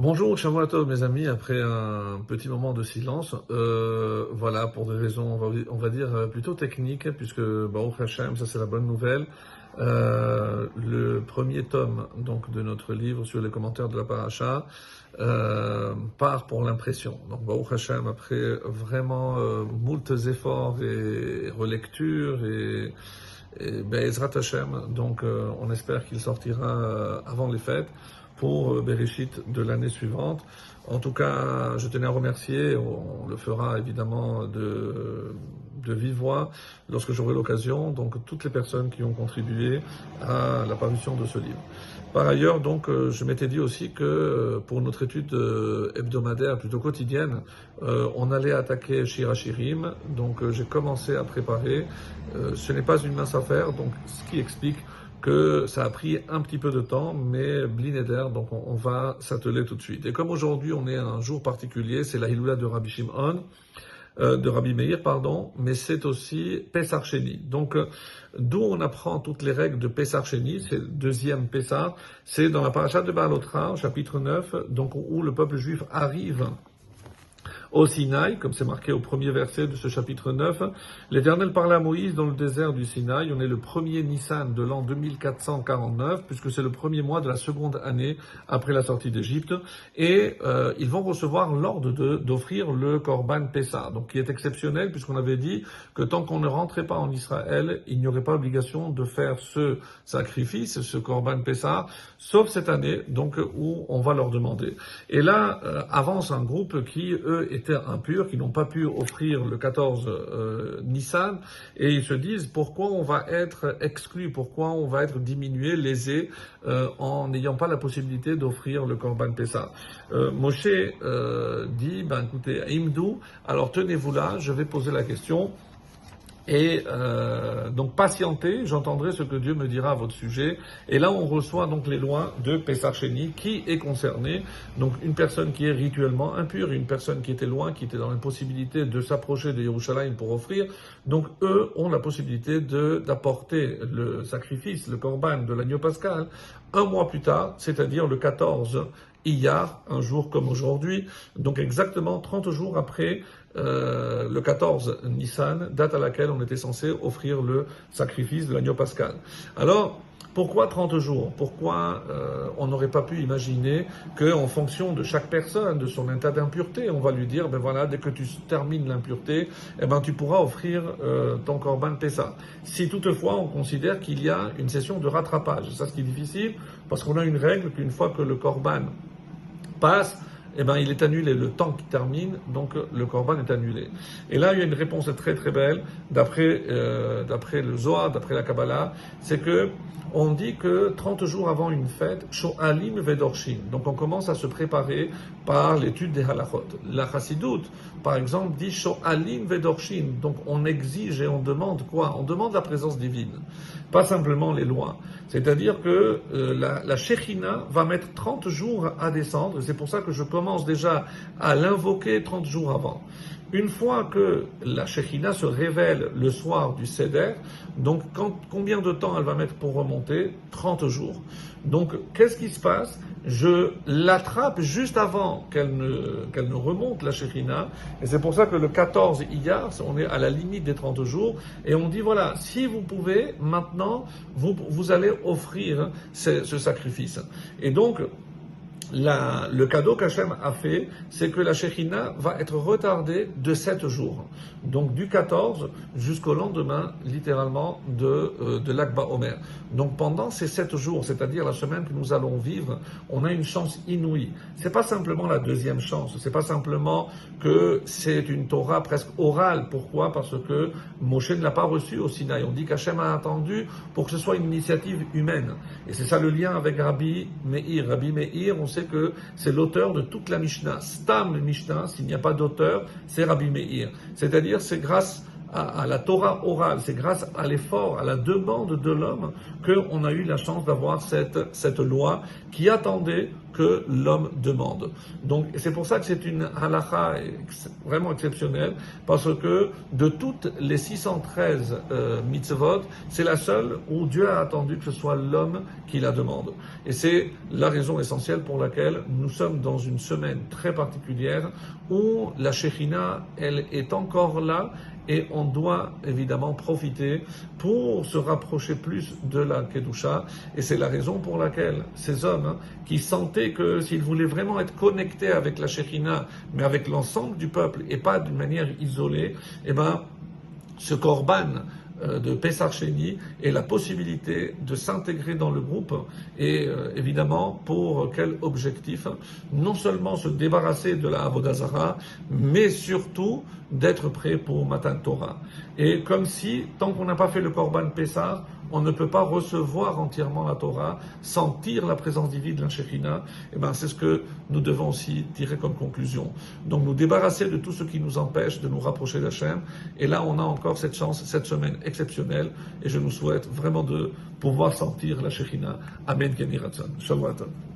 Bonjour, Shavuot mes amis, après un petit moment de silence, euh, voilà, pour des raisons, on va, dire, euh, plutôt techniques, puisque Baruch Hashem, ça c'est la bonne nouvelle, euh, le premier tome donc de notre livre sur les commentaires de la paracha euh, part pour l'impression. Donc Baruch Hashem, après vraiment euh, moultes efforts et relectures et, et Ezrat Hashem, donc on espère qu'il sortira avant les fêtes pour euh, Bereshit de l'année suivante. En tout cas, je tenais à remercier, on le fera évidemment de, vive voix lorsque j'aurai l'occasion, donc toutes les personnes qui ont contribué à la parution de ce livre. Par ailleurs, donc, euh, je m'étais dit aussi que euh, pour notre étude hebdomadaire, plutôt quotidienne, on allait attaquer Shirachirim. Donc, j'ai commencé à préparer. ce n'est pas une mince affaire, donc ce qui explique que ça a pris un petit peu de temps, mais blinéder, donc on, va s'atteler tout de suite. Et comme aujourd'hui on est un jour particulier, c'est la Hiloula de Rabbi Shimon, euh, de Rabbi Meir, pardon, mais c'est aussi Pesach Sheni. Donc, euh, d'où on apprend toutes les règles de Pesach Sheni, c'est le deuxième Pesach, c'est dans la paracha de Baalotra, chapitre 9, donc où le peuple juif arrive au Sinaï, comme c'est marqué au premier verset de ce chapitre 9. L'Éternel parla à Moïse dans le désert du Sinaï. On est le premier Nissan de l'an 2449, puisque c'est le premier mois de la seconde année après la sortie d'Égypte. Et euh, ils vont recevoir l'ordre d'offrir le Korban Pessah, donc qui est exceptionnel, puisqu'on avait dit que tant qu'on ne rentrait pas en Israël, il n'y aurait pas obligation de faire ce sacrifice, ce Korban Pessah, sauf cette année, donc où on va leur demander. Et là, euh, avance un groupe qui, eux, étaient impurs, qui n'ont pas pu offrir le 14 euh, Nissan, et ils se disent pourquoi on va être exclu, pourquoi on va être diminué, lésé, euh, en n'ayant pas la possibilité d'offrir le Korban Pessah. Euh, Moshe dit, ben écoutez, Imdou, alors tenez-vous là, je vais poser la question. Et euh, donc patientez, j'entendrai ce que Dieu me dira à votre sujet. Et là, on reçoit donc les lois de Pesacheni, qui est concerné. Donc une personne qui est rituellement impure, une personne qui était loin, qui était dans l'impossibilité de s'approcher de Yerushalayim pour offrir. Donc eux ont la possibilité d'apporter le sacrifice, le korban de l'agneau pascal, un mois plus tard, c'est-à-dire le 14 Iyar, un jour comme aujourd'hui, donc exactement 30 jours après euh, le 14 Nissan, date à laquelle on était censé offrir le sacrifice de l'agneau pascal. Alors, pourquoi 30 jours? Pourquoi euh, on n'aurait pas pu imaginer qu'en fonction de chaque personne, de son état d'impureté, on va lui dire, ben voilà, dès que tu termines l'impureté, eh ben tu pourras offrir euh, ton korban Pessa. Si toutefois on considère qu'il y a une session de rattrapage, ça ce qui est difficile, parce qu'on a une règle qu'une fois que le korban passe, eh ben, il est annulé. Le temps qui termine, donc le korban est annulé. Et là, il y a une réponse très très belle, d'après euh, le Zohar, d'après la Kabbalah, c'est que on dit que 30 jours avant une fête, Sho'alim Vedorshin. Donc on commence à se préparer par l'étude des halachot. La Chassidut, par exemple, dit Sho'alim Vedorshin. Donc on exige et on demande quoi? On demande la présence divine, pas simplement les lois. C'est-à-dire que euh, la, la va mettre 30 jours à descendre. C'est pour ça que je commence déjà à l'invoquer 30 jours avant. Une fois que la Shekhinah se révèle le soir du Seder, donc combien de temps elle va mettre pour remonter? 30 jours. Donc qu'est-ce qui se passe? Je l'attrape juste avant qu'elle ne, qu'elle ne remonte la Shekhinah. Et c'est pour ça que le 14 Iyar, on est à la limite des 30 jours. Et on dit voilà, si vous pouvez, maintenant, vous, vous allez offrir ce, ce sacrifice. Et donc, le cadeau qu'Hachem a fait, c'est que la Shekhina va être retardée de 7 jours. Donc du 14 jusqu'au lendemain, littéralement, de, euh, l'Akba Omer. Donc pendant ces 7 jours, c'est-à-dire la semaine que nous allons vivre, on a une chance inouïe. C'est pas simplement la deuxième chance, c'est pas simplement que c'est une Torah presque orale. Pourquoi? Parce que Moshe ne l'a pas reçue au Sinaï. On dit qu'Hachem a attendu pour que ce soit une initiative humaine. Et c'est ça le lien avec Rabbi Meir. Rabbi Meir, on sait que c'est l'auteur de toute la Mishnah. Stam Mishnah, s'il n'y a pas d'auteur, c'est Rabbi Meir. C'est-à-dire, c'est grâce à, la Torah orale, c'est grâce à l'effort, à la demande de l'homme qu'on a eu la chance d'avoir cette, cette loi qui attendait que l'homme demande. Donc c'est pour ça que c'est une halakha vraiment exceptionnelle, parce que de toutes les 613 euh, mitzvot, c'est la seule où Dieu a attendu que ce soit l'homme qui la demande. Et c'est la raison essentielle pour laquelle nous sommes dans une semaine très particulière où la Shekhinah, elle est encore là et on doit évidemment profiter pour se rapprocher plus de la Kedusha. Et c'est la raison pour laquelle ces hommes hein, qui sentaient que s'ils voulaient vraiment être connectés avec la Shekhina, mais avec l'ensemble du peuple et pas d'une manière isolée, eh ben, ce Korban, euh, de Pessar Sheni et la possibilité de s'intégrer dans le groupe et euh, évidemment pour quel objectif? Non seulement se débarrasser de la Avodazara, mais surtout d'être prêt pour Matan Torah. Et comme si, tant qu'on n'a pas fait le Korban Pessar, on ne peut pas recevoir entièrement la Torah, sentir la présence divine de la Shekhina, et eh ben c'est ce que nous devons aussi tirer comme conclusion. Donc nous débarrasser de tout ce qui nous empêche de nous rapprocher d'Hachem. Et là, on a encore cette chance, cette semaine exceptionnelle, et je nous souhaite vraiment de pouvoir sentir la Shekhina. Amen, Kenny Shalom.